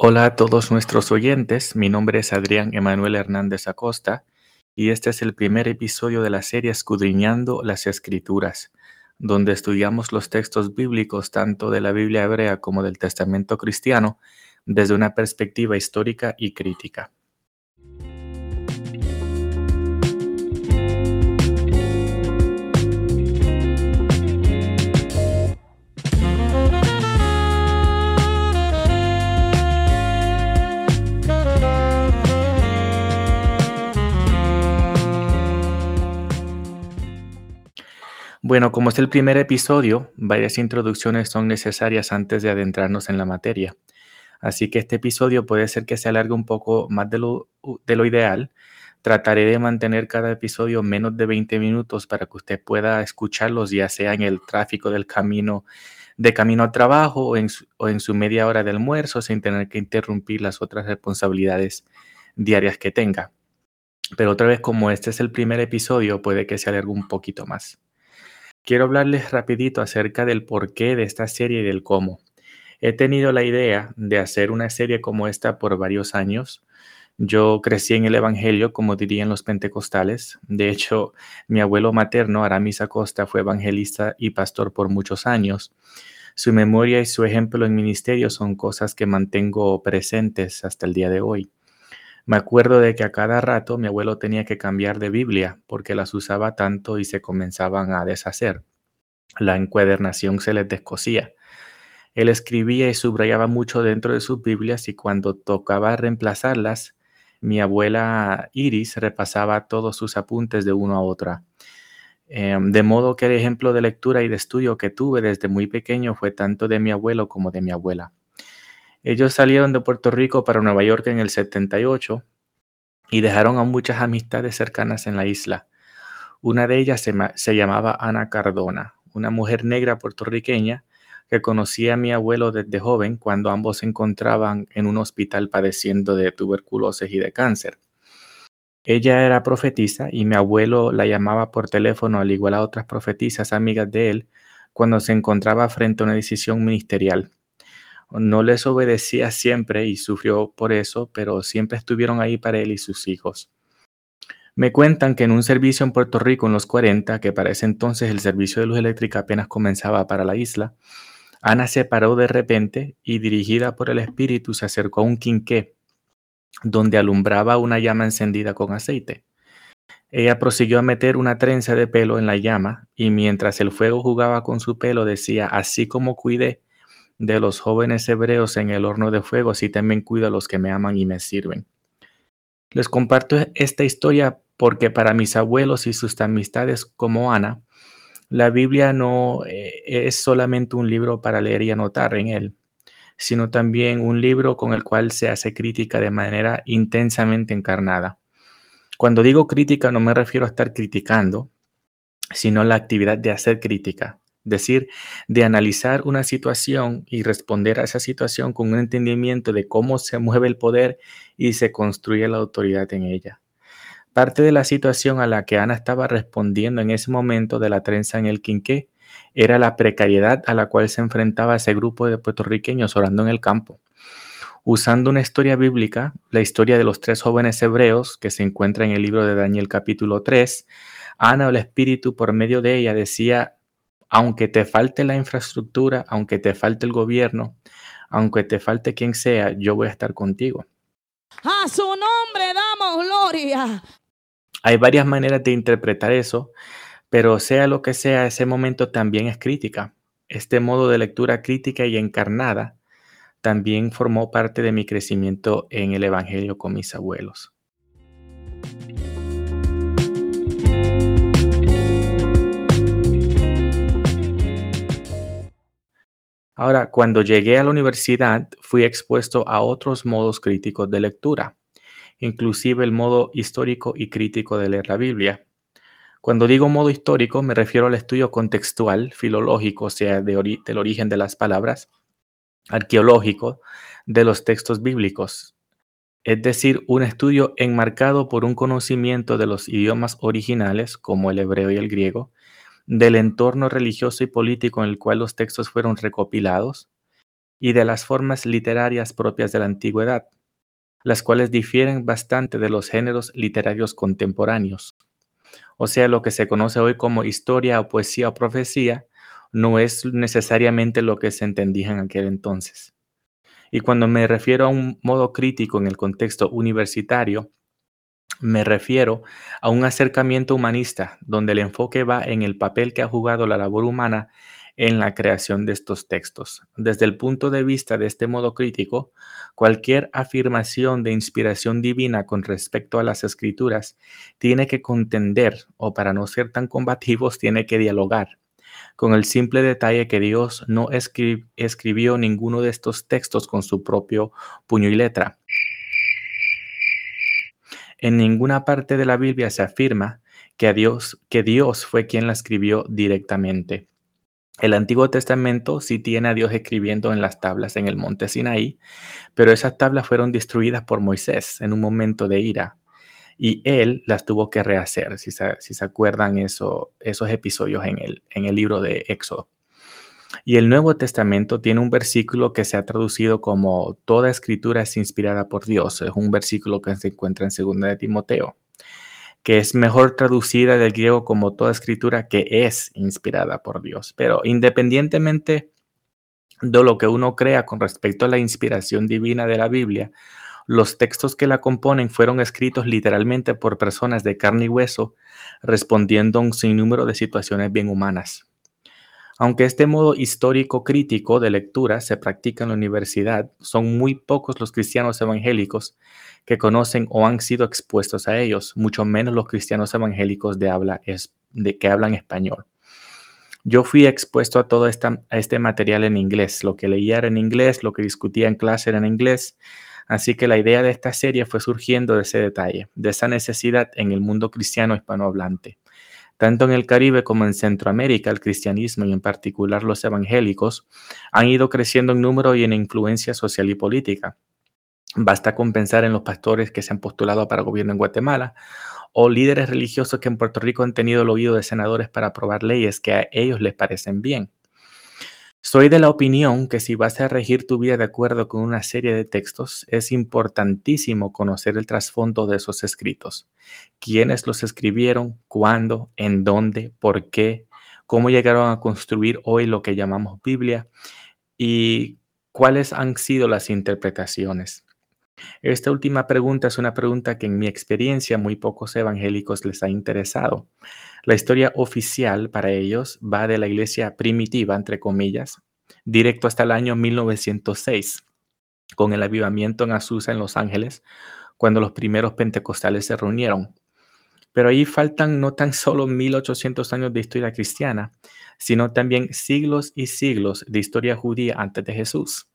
Hola a todos nuestros oyentes, mi nombre es Adrián Emanuel Hernández Acosta y este es el primer episodio de la serie Escudriñando las Escrituras, donde estudiamos los textos bíblicos tanto de la Biblia hebrea como del Testamento cristiano desde una perspectiva histórica y crítica. Bueno, como es el primer episodio, varias introducciones son necesarias antes de adentrarnos en la materia. Así que este episodio puede ser que se alargue un poco más de lo, de lo ideal. Trataré de mantener cada episodio menos de 20 minutos para que usted pueda escucharlos, ya sea en el tráfico del camino de camino al trabajo o en, su, o en su media hora de almuerzo sin tener que interrumpir las otras responsabilidades diarias que tenga. Pero otra vez, como este es el primer episodio, puede que se alargue un poquito más. Quiero hablarles rapidito acerca del porqué de esta serie y del cómo. He tenido la idea de hacer una serie como esta por varios años. Yo crecí en el Evangelio, como dirían los pentecostales. De hecho, mi abuelo materno, Aramis Acosta, fue evangelista y pastor por muchos años. Su memoria y su ejemplo en ministerio son cosas que mantengo presentes hasta el día de hoy. Me acuerdo de que a cada rato mi abuelo tenía que cambiar de Biblia porque las usaba tanto y se comenzaban a deshacer. La encuadernación se les descosía. Él escribía y subrayaba mucho dentro de sus Biblias y cuando tocaba reemplazarlas, mi abuela Iris repasaba todos sus apuntes de uno a otra. Em, de modo que el ejemplo de lectura y de estudio que tuve desde muy pequeño fue tanto de mi abuelo como de mi abuela. Ellos salieron de Puerto Rico para Nueva York en el 78 y dejaron a muchas amistades cercanas en la isla. Una de ellas se, llamaba Ana Cardona, una mujer negra puertorriqueña que conocía a mi abuelo desde joven cuando ambos se encontraban en un hospital padeciendo de tuberculosis y de cáncer. Ella era profetisa y mi abuelo la llamaba por teléfono al igual a otras profetisas amigas de él cuando se encontraba frente a una decisión ministerial no les obedecía siempre y sufrió por eso, pero siempre estuvieron ahí para él y sus hijos. Me cuentan que en un servicio en Puerto Rico en los 40, que para ese entonces el servicio de luz eléctrica apenas comenzaba para la isla, Ana se paró de repente y dirigida por el espíritu se acercó a un quinqué donde alumbraba una llama encendida con aceite. Ella prosiguió a meter una trenza de pelo en la llama y mientras el fuego jugaba con su pelo decía, así como cuidé de los jóvenes hebreos en el horno de fuego, así también cuido a los que me aman y me sirven. Les comparto esta historia porque para mis abuelos y sus amistades como Ana, la Biblia no eh, es solamente un libro para leer y anotar en él, sino también un libro con el cual se hace crítica de manera intensamente encarnada. Cuando digo crítica no me refiero a estar criticando, sino la actividad de hacer crítica, decir, de analizar una situación y responder a esa situación con un entendimiento de cómo se mueve el poder y se construye la autoridad en ella. Parte de la situación a la que Ana estaba respondiendo en ese momento de la trenza en el quinqué era la precariedad a la cual se enfrentaba ese grupo de puertorriqueños orando en el campo. Usando una historia bíblica, la historia de los tres jóvenes hebreos que se encuentra en el libro de Daniel capítulo 3, Ana, el Espíritu, por medio de ella, decía aunque te falte la infraestructura, aunque te falte el gobierno, aunque te falte quien sea, yo voy a estar contigo. A su nombre damos gloria. Hay varias maneras de interpretar eso, pero sea lo que sea, ese momento también es crítica. Este modo de lectura crítica y encarnada también formó parte de mi crecimiento en el Evangelio con mis abuelos. Ahora, cuando llegué a la universidad, fui expuesto a otros modos críticos de lectura, inclusive el modo histórico y crítico de leer la Biblia. Cuando digo modo histórico, me refiero al estudio contextual, filológico, o sea, de del origen de las palabras, arqueológico, de los textos bíblicos, es decir, un estudio enmarcado por un conocimiento de los idiomas originales, como el hebreo y el griego, del entorno religioso y político en el cual los textos fueron recopilados, y de las formas literarias propias de la antigüedad, las cuales difieren bastante de los géneros literarios contemporáneos. O sea, lo que se conoce hoy como historia o poesía o profecía no es necesariamente lo que se entendía en aquel entonces. Y cuando me refiero a un modo crítico en el contexto universitario, me refiero a un acercamiento humanista donde el enfoque va en el papel que ha jugado la labor humana en la creación de estos textos. Desde el punto de vista de este modo crítico, cualquier afirmación de inspiración divina con respecto a las escrituras tiene que contender, o para no ser tan combativos, tiene que dialogar con el simple detalle que Dios no escribió ninguno de estos textos con su propio puño y letra. En ninguna parte de la Biblia se afirma que, Dios, fue quien la escribió directamente. El Antiguo Testamento sí tiene a Dios escribiendo en las tablas en el monte Sinaí, pero esas tablas fueron destruidas por Moisés en un momento de ira y él las tuvo que rehacer, si se, si se acuerdan eso, esos episodios en el, en el libro de Éxodo. Y el Nuevo Testamento tiene un versículo que se ha traducido como Toda escritura es inspirada por Dios. Es un versículo que se encuentra en 2 de Timoteo que es mejor traducida del griego como toda escritura que es inspirada por Dios. Pero independientemente de lo que uno crea con respecto a la inspiración divina de la Biblia, los textos que la componen fueron escritos literalmente por personas de carne y hueso, respondiendo a un sinnúmero de situaciones bien humanas. Aunque este modo histórico crítico de lectura se practica en la universidad, son muy pocos los cristianos evangélicos que conocen o han sido expuestos a ellos, mucho menos los cristianos evangélicos de habla de que hablan español. Yo fui expuesto a todo a este material en inglés, lo que leía era en inglés, lo que discutía en clase era en inglés, así que la idea de esta serie fue surgiendo de ese detalle, de esa necesidad en el mundo cristiano hispanohablante. Tanto en el Caribe como en Centroamérica, el cristianismo y en particular los evangélicos han ido creciendo en número y en influencia social y política. Basta con pensar en los pastores que se han postulado para gobierno en Guatemala o líderes religiosos que en Puerto Rico han tenido el oído de senadores para aprobar leyes que a ellos les parecen bien. Soy de la opinión que si vas a regir tu vida de acuerdo con una serie de textos, es importantísimo conocer el trasfondo de esos escritos. Quiénes los escribieron, cuándo, en dónde, por qué, cómo llegaron a construir hoy lo que llamamos Biblia y cuáles han sido las interpretaciones. Esta última pregunta es una pregunta que en mi experiencia muy pocos evangélicos les ha interesado. La historia oficial para ellos va de la iglesia primitiva, entre comillas, directo hasta el año 1906, con el avivamiento en Azusa, en Los Ángeles, cuando los primeros pentecostales se reunieron. Pero ahí faltan no tan solo 1800 años de historia cristiana, sino también siglos y siglos de historia judía antes de Jesús.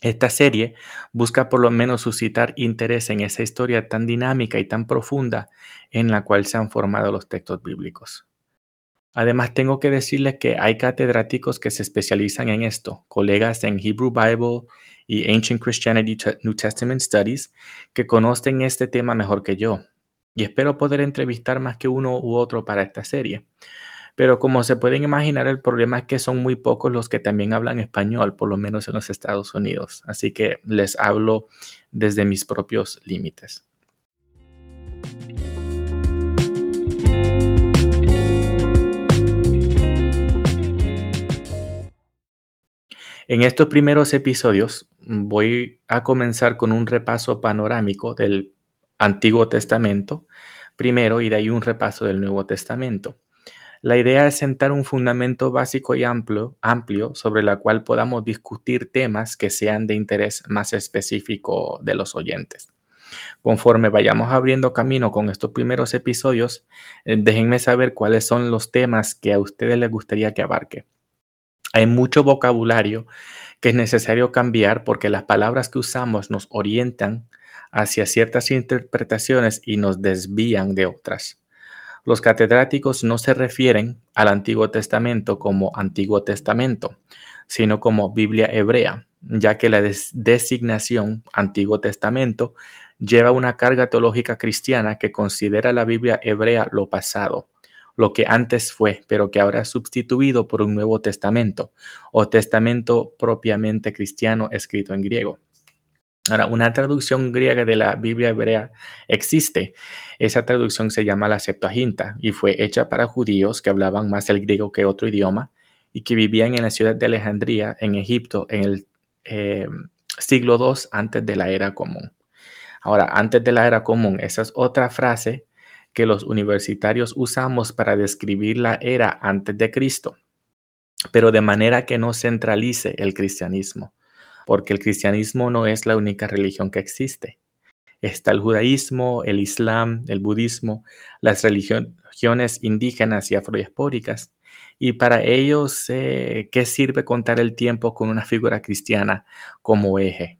Esta serie busca por lo menos suscitar interés en esa historia tan dinámica y tan profunda en la cual se han formado los textos bíblicos. Además, tengo que decirles que hay catedráticos que se especializan en esto, colegas en Hebrew Bible y Ancient Christianity New Testament Studies, que conocen este tema mejor que yo. Y espero poder entrevistar más que uno u otro para esta serie. Pero como se pueden imaginar, el problema es que son muy pocos los que también hablan español, por lo menos en los Estados Unidos. Así que les hablo desde mis propios límites. En estos primeros episodios voy a comenzar con un repaso panorámico del Antiguo Testamento primero y de ahí un repaso del Nuevo Testamento. La idea es sentar un fundamento básico y amplio, sobre la cual podamos discutir temas que sean de interés más específico de los oyentes. Conforme vayamos abriendo camino con estos primeros episodios, eh, déjenme saber cuáles son los temas que a ustedes les gustaría que abarque. Hay mucho vocabulario que es necesario cambiar porque las palabras que usamos nos orientan hacia ciertas interpretaciones y nos desvían de otras. Los catedráticos no se refieren al Antiguo Testamento como Antiguo Testamento, sino como Biblia hebrea, ya que la designación Antiguo Testamento lleva una carga teológica cristiana que considera la Biblia hebrea lo pasado, lo que antes fue, pero que ahora es sustituido por un Nuevo Testamento o Testamento propiamente cristiano escrito en griego. Ahora, una traducción griega de la Biblia hebrea existe. Esa traducción se llama la Septuaginta y fue hecha para judíos que hablaban más el griego que otro idioma y que vivían en la ciudad de Alejandría, en Egipto, en el eh, siglo II antes de la era común. Ahora, antes de la era común, esa es otra frase que los universitarios usamos para describir la era antes de Cristo, pero de manera que no centralice el cristianismo porque el cristianismo no es la única religión que existe. Está el judaísmo, el islam, el budismo, las religiones indígenas y afrodiaspóricas. Y para ellos, eh, ¿qué sirve contar el tiempo con una figura cristiana como eje?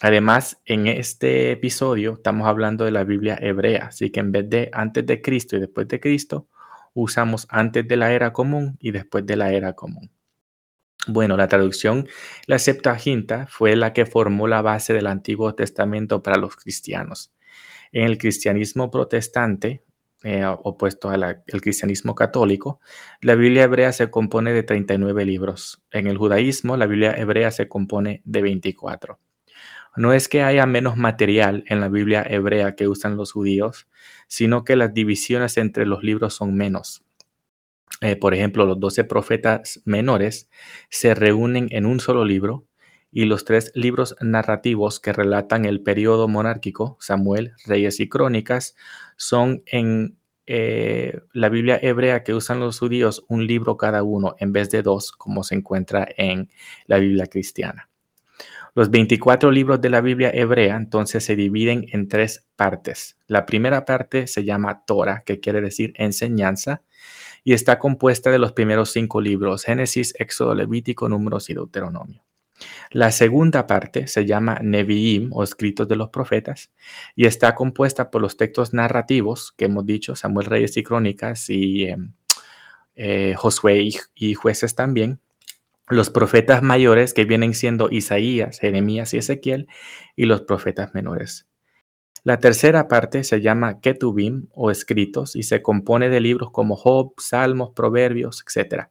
Además, en este episodio estamos hablando de la Biblia hebrea, así que en vez de antes de Cristo y después de Cristo, usamos antes de la era común y después de la era común. Bueno, la traducción, la Septuaginta, fue la que formó la base del Antiguo Testamento para los cristianos. En el cristianismo protestante, eh, opuesto al cristianismo católico, la Biblia hebrea se compone de 39 libros. En el judaísmo, la Biblia hebrea se compone de 24. No es que haya menos material en la Biblia hebrea que usan los judíos, sino que las divisiones entre los libros son menos. Eh, por ejemplo, los doce profetas menores se reúnen en un solo libro y los tres libros narrativos que relatan el periodo monárquico, Samuel, Reyes y Crónicas, son en eh, la Biblia hebrea que usan los judíos un libro cada uno en vez de dos, como se encuentra en la Biblia cristiana. Los 24 libros de la Biblia hebrea entonces se dividen en tres partes. La primera parte se llama Torah, que quiere decir enseñanza, y está compuesta de los primeros cinco libros, Génesis, Éxodo, Levítico, Números y Deuteronomio. La segunda parte se llama Nevi'im o escritos de los profetas y está compuesta por los textos narrativos que hemos dicho, Samuel Reyes y Crónicas y em, eh, Josué y jueces también. Los profetas mayores que vienen siendo Isaías, Jeremías y Ezequiel y los profetas menores. La tercera parte se llama Ketubim o escritos y se compone de libros como Job, Salmos, Proverbios, etc.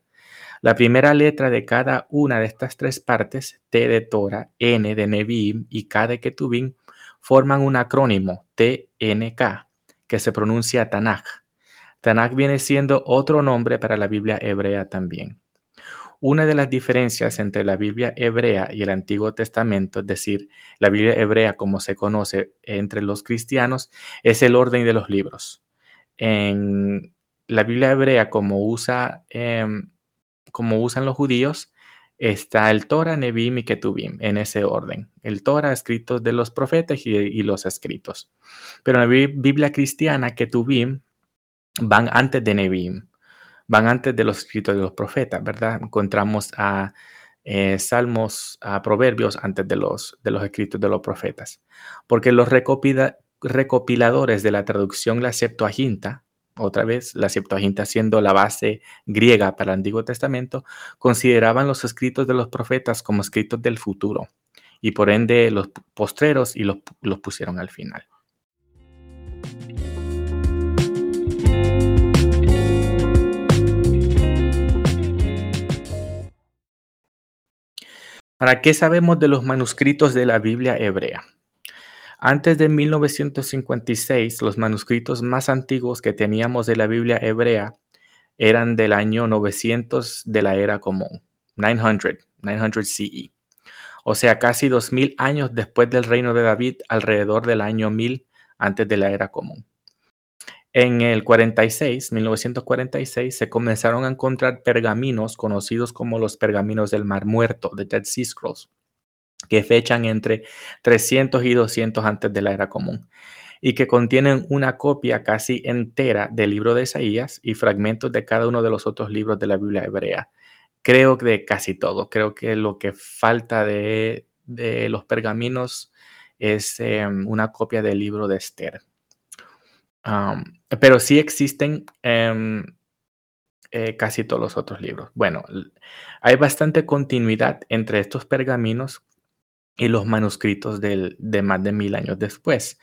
La primera letra de cada una de estas tres partes, T de Torah, N de Nevi'im y K de Ketubim, forman un acrónimo, TNK, que se pronuncia Tanakh. Tanakh viene siendo otro nombre para la Biblia hebrea también. Una de las diferencias entre la Biblia hebrea y el Antiguo Testamento, es decir, la Biblia hebrea como se conoce entre los cristianos, es el orden de los libros. En la Biblia hebrea, como, usa, em, como usan los judíos, está el Torah, Nebim y Ketubim, en ese orden. El Torah, escritos de los profetas y, los escritos. Pero en la Biblia cristiana, Ketubim van antes de Nebim van antes de los escritos de los profetas, ¿verdad? Encontramos a eh, salmos, a proverbios antes de los, de los escritos de los profetas. Porque los recopiladores de la traducción, la Septuaginta, otra vez la Septuaginta siendo la base griega para el Antiguo Testamento, consideraban los escritos de los profetas como escritos del futuro y por ende los postreros y los, los pusieron al final. ¿Para qué sabemos de los manuscritos de la Biblia hebrea? Antes de 1956, los manuscritos más antiguos que teníamos de la Biblia hebrea eran del año 900 de la era común, 900, 900 CE. O sea, casi 2000 años después del reino de David, alrededor del año 1000 antes de la era común. En el 46, 1946, se comenzaron a encontrar pergaminos conocidos como los pergaminos del Mar Muerto, de Dead Sea Scrolls, que fechan entre 300 y 200 antes de la era común y que contienen una copia casi entera del libro de Isaías y fragmentos de cada uno de los otros libros de la Biblia hebrea. Creo que de casi todo. Creo que lo que falta de, los pergaminos es em, una copia del libro de Esther pero sí existen eh, casi todos los otros libros. Bueno, hay bastante continuidad entre estos pergaminos y los manuscritos de más de mil años después.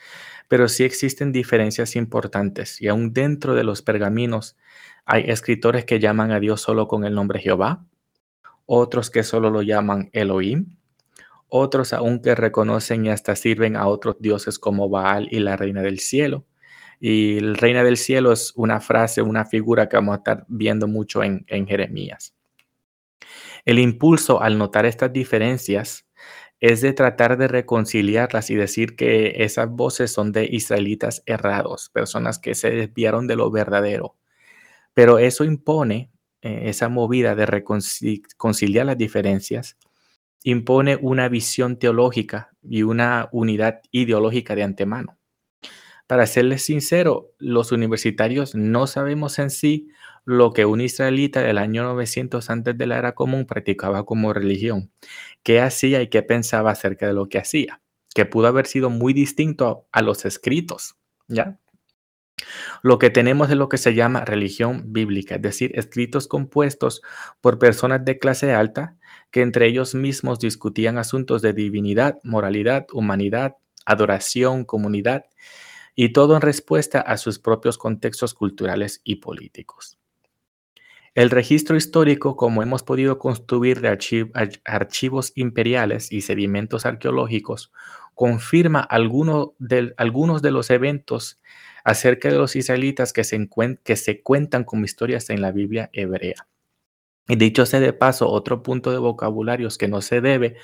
Pero sí existen diferencias importantes y aún dentro de los pergaminos hay escritores que llaman a Dios solo con el nombre Jehová, otros que solo lo llaman Elohim, otros aún que reconocen y hasta sirven a otros dioses como Baal y la Reina del Cielo. Y el Reina del Cielo es una frase, una figura que vamos a estar viendo mucho en, en Jeremías. El impulso al notar estas diferencias es de tratar de reconciliarlas y decir que esas voces son de israelitas errados, personas que se desviaron de lo verdadero. Pero eso impone, eh, esa movida de reconciliar las diferencias, impone una visión teológica y una unidad ideológica de antemano. Para serles sincero, los universitarios no sabemos en sí lo que un israelita del año 900 antes de la era común practicaba como religión, qué hacía y qué pensaba acerca de lo que hacía, que pudo haber sido muy distinto a, los escritos, ¿ya? Lo que tenemos es lo que se llama religión bíblica, es decir, escritos compuestos por personas de clase alta que entre ellos mismos discutían asuntos de divinidad, moralidad, humanidad, adoración, comunidad, y todo en respuesta a sus propios contextos culturales y políticos. El registro histórico, como hemos podido construir de archivos imperiales y sedimentos arqueológicos, confirma algunos de los eventos acerca de los israelitas que se, que se cuentan como historias en la Biblia hebrea. Y dicho sea de paso, otro punto de vocabulario es que no se debe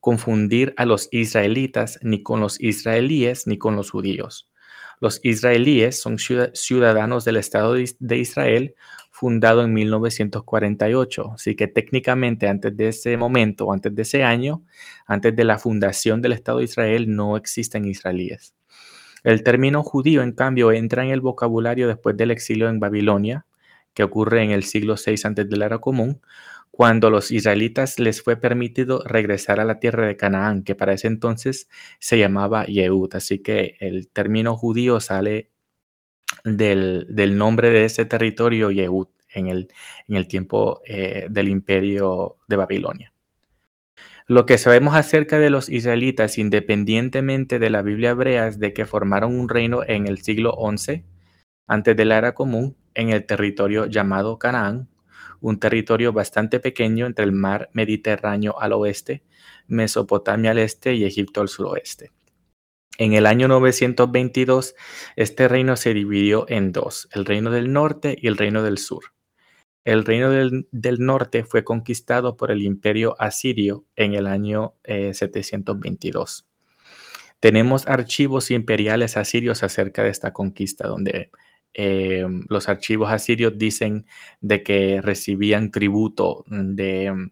confundir a los israelitas ni con los israelíes ni con los judíos. Los israelíes son ciudadanos del Estado de Israel fundado en 1948. Así que técnicamente antes de ese momento, antes de ese año, antes de la fundación del Estado de Israel, no existen israelíes. El término judío, en cambio, entra en el vocabulario después del exilio en Babilonia, que ocurre en el siglo VI antes de la era común, cuando los israelitas les fue permitido regresar a la tierra de Canaán, que para ese entonces se llamaba Yehud. Así que el término judío sale del, nombre de ese territorio, Yehud, en el, tiempo eh, del imperio de Babilonia. Lo que sabemos acerca de los israelitas, independientemente de la Biblia hebrea, es de que formaron un reino en el siglo XI, antes de la era común, en el territorio llamado Canaán, un territorio bastante pequeño entre el mar Mediterráneo al oeste, Mesopotamia al este y Egipto al suroeste. En el año 922, este reino se dividió en dos, el reino del norte y el reino del sur. El reino del, norte fue conquistado por el imperio asirio en el año 722. Eh, Tenemos archivos imperiales asirios acerca de esta conquista, donde eh, los archivos asirios dicen de que recibían tributo de,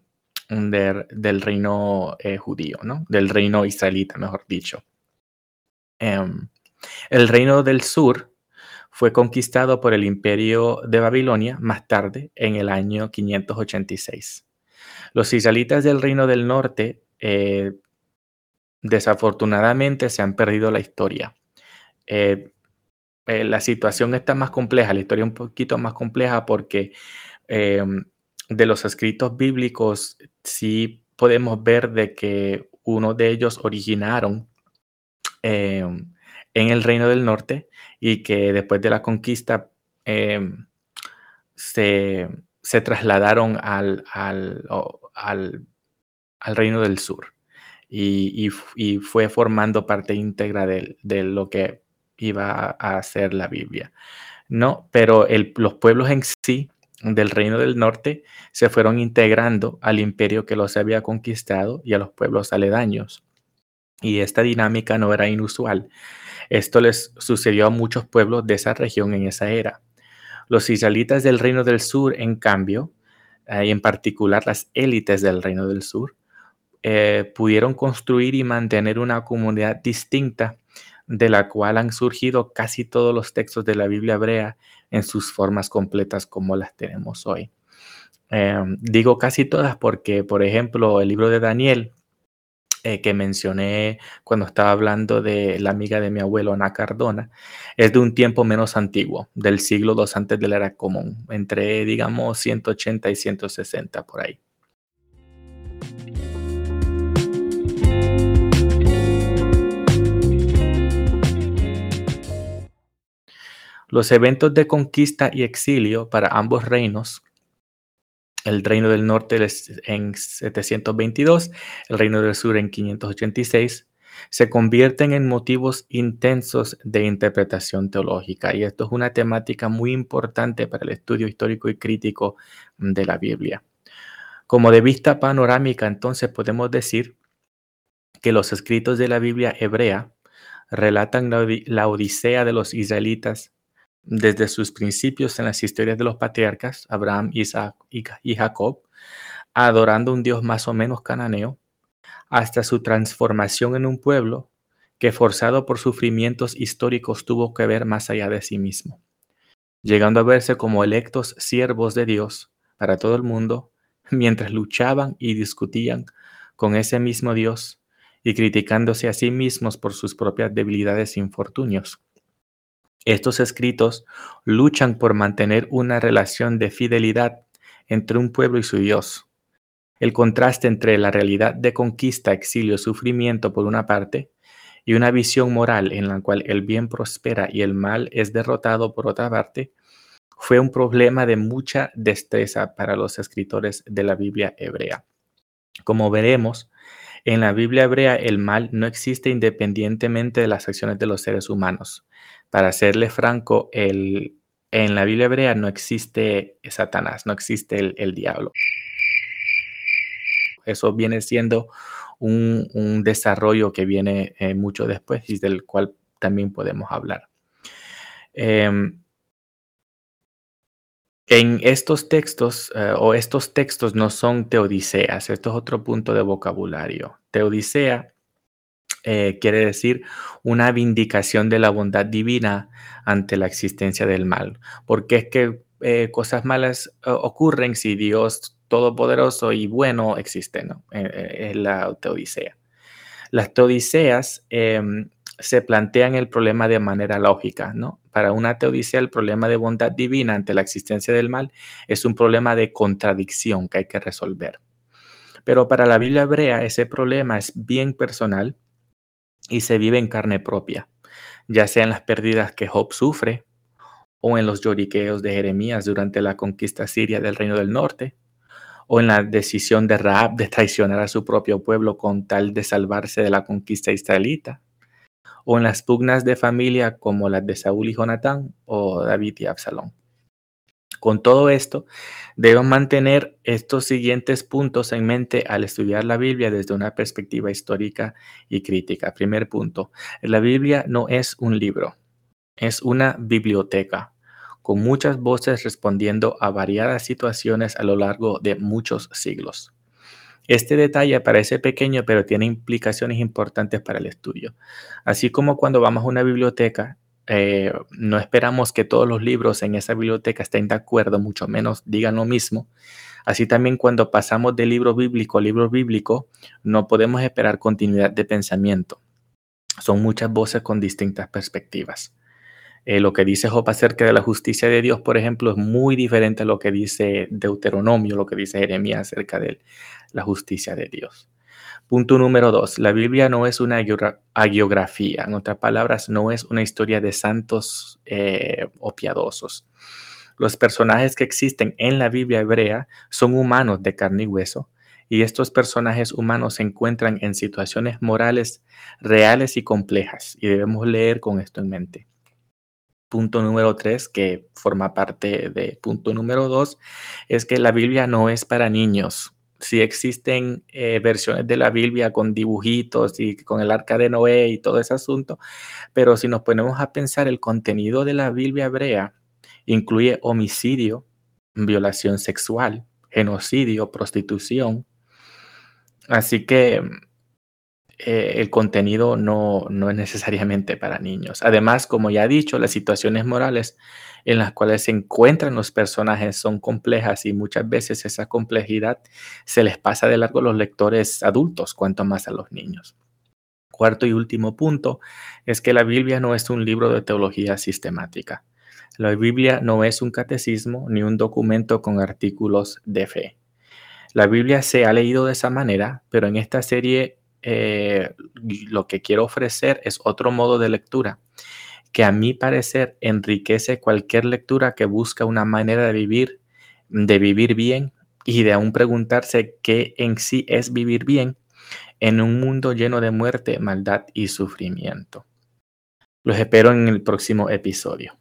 del reino eh, judío, ¿no? del reino israelita, mejor dicho. Em, el reino del sur fue conquistado por el imperio de Babilonia más tarde, en el año 586. Los israelitas del reino del norte eh, desafortunadamente se han perdido la historia. Eh, eh, la situación está más compleja, la historia un poquito más compleja porque em, de los escritos bíblicos sí podemos ver de que uno de ellos originaron em, en el reino del norte y que después de la conquista em, se, trasladaron al, al, reino del sur y, fue formando parte íntegra de, lo que iba a hacer la Biblia. No, pero los pueblos en sí del reino del norte se fueron integrando al imperio que los había conquistado y a los pueblos aledaños. Y esta dinámica no era inusual. Esto les sucedió a muchos pueblos de esa región en esa era. Los israelitas del Reino del Sur, en cambio, y en particular las élites del Reino del Sur, eh, pudieron construir y mantener una comunidad distinta de la cual han surgido casi todos los textos de la Biblia hebrea en sus formas completas como las tenemos hoy. Em, digo casi todas porque, por ejemplo, el libro de Daniel eh, que mencioné cuando estaba hablando de la amiga de mi abuelo, Ana Cardona, es de un tiempo menos antiguo, del siglo II antes de la era común, entre, digamos, 180 y 160 por ahí. Los eventos de conquista y exilio para ambos reinos, el reino del norte en 722, el reino del sur en 586, se convierten en motivos intensos de interpretación teológica. Y esto es una temática muy importante para el estudio histórico y crítico de la Biblia. Como de vista panorámica, entonces podemos decir que los escritos de la Biblia hebrea relatan la, odisea de los israelitas desde sus principios en las historias de los patriarcas, Abraham, Isaac y Jacob, adorando un Dios más o menos cananeo, hasta su transformación en un pueblo que forzado por sufrimientos históricos tuvo que ver más allá de sí mismo, llegando a verse como electos siervos de Dios para todo el mundo, mientras luchaban y discutían con ese mismo Dios y criticándose a sí mismos por sus propias debilidades e infortunios. Estos escritos luchan por mantener una relación de fidelidad entre un pueblo y su Dios. El contraste entre la realidad de conquista, exilio, sufrimiento por una parte, y una visión moral en la cual el bien prospera y el mal es derrotado por otra parte, fue un problema de mucha destreza para los escritores de la Biblia hebrea. Como veremos, en la Biblia hebrea el mal no existe independientemente de las acciones de los seres humanos. Para serle franco, el, en la Biblia hebrea no existe Satanás, no existe el, diablo. Eso viene siendo un, desarrollo que viene eh, mucho después y del cual también podemos hablar. Em, en estos textos eh, o estos textos no son teodiceas, esto es otro punto de vocabulario. Teodicea eh, quiere decir una vindicación de la bondad divina ante la existencia del mal, porque es que eh, cosas malas ocurren si Dios todopoderoso y bueno existe, ¿no? es la teodicea. Las teodiceas em, se plantean el problema de manera lógica, ¿no? Para una teodicea el problema de bondad divina ante la existencia del mal es un problema de contradicción que hay que resolver. Pero para la Biblia hebrea ese problema es bien personal y se vive en carne propia, ya sea en las pérdidas que Job sufre o en los lloriqueos de Jeremías durante la conquista siria del reino del norte, o en la decisión de Raab de traicionar a su propio pueblo con tal de salvarse de la conquista israelita, o en las pugnas de familia como las de Saúl y Jonatán o David y Absalón. Con todo esto, debemos mantener estos siguientes puntos en mente al estudiar la Biblia desde una perspectiva histórica y crítica. Primer punto, la Biblia no es un libro, es una biblioteca con muchas voces respondiendo a variadas situaciones a lo largo de muchos siglos. Este detalle parece pequeño, pero tiene implicaciones importantes para el estudio. Así como cuando vamos a una biblioteca, eh, no esperamos que todos los libros en esa biblioteca estén de acuerdo, mucho menos digan lo mismo. Así también cuando pasamos de libro bíblico a libro bíblico, no podemos esperar continuidad de pensamiento. Son muchas voces con distintas perspectivas. Eh, lo que dice Job acerca de la justicia de Dios, por ejemplo, es muy diferente a lo que dice Deuteronomio, lo que dice Jeremías acerca de la justicia de Dios. Punto número dos, la Biblia no es una agiografía, en otras palabras, no es una historia de santos eh, o piadosos. Los personajes que existen en la Biblia hebrea son humanos de carne y hueso, y estos personajes humanos se encuentran en situaciones morales reales y complejas, y debemos leer con esto en mente punto número tres, que forma parte de punto número dos, es que la Biblia no es para niños. Si existen eh, versiones de la Biblia con dibujitos y con el arca de Noé y todo ese asunto, pero si nos ponemos a pensar el contenido de la Biblia hebrea, incluye homicidio, violación sexual, genocidio, prostitución. Así que eh, el contenido no, no es necesariamente para niños. Además, como ya he dicho, las situaciones morales en las cuales se encuentran los personajes son complejas y muchas veces esa complejidad se les pasa de largo a los lectores adultos, cuanto más a los niños. Cuarto y último punto es que la Biblia no es un libro de teología sistemática. La Biblia no es un catecismo ni un documento con artículos de fe. La Biblia se ha leído de esa manera, pero en esta serie eh, lo que quiero ofrecer es otro modo de lectura que a mi parecer enriquece cualquier lectura que busca una manera de vivir, de vivir bien y de aún preguntarse qué en sí es vivir bien en un mundo lleno de muerte, maldad y sufrimiento. Los espero en el próximo episodio.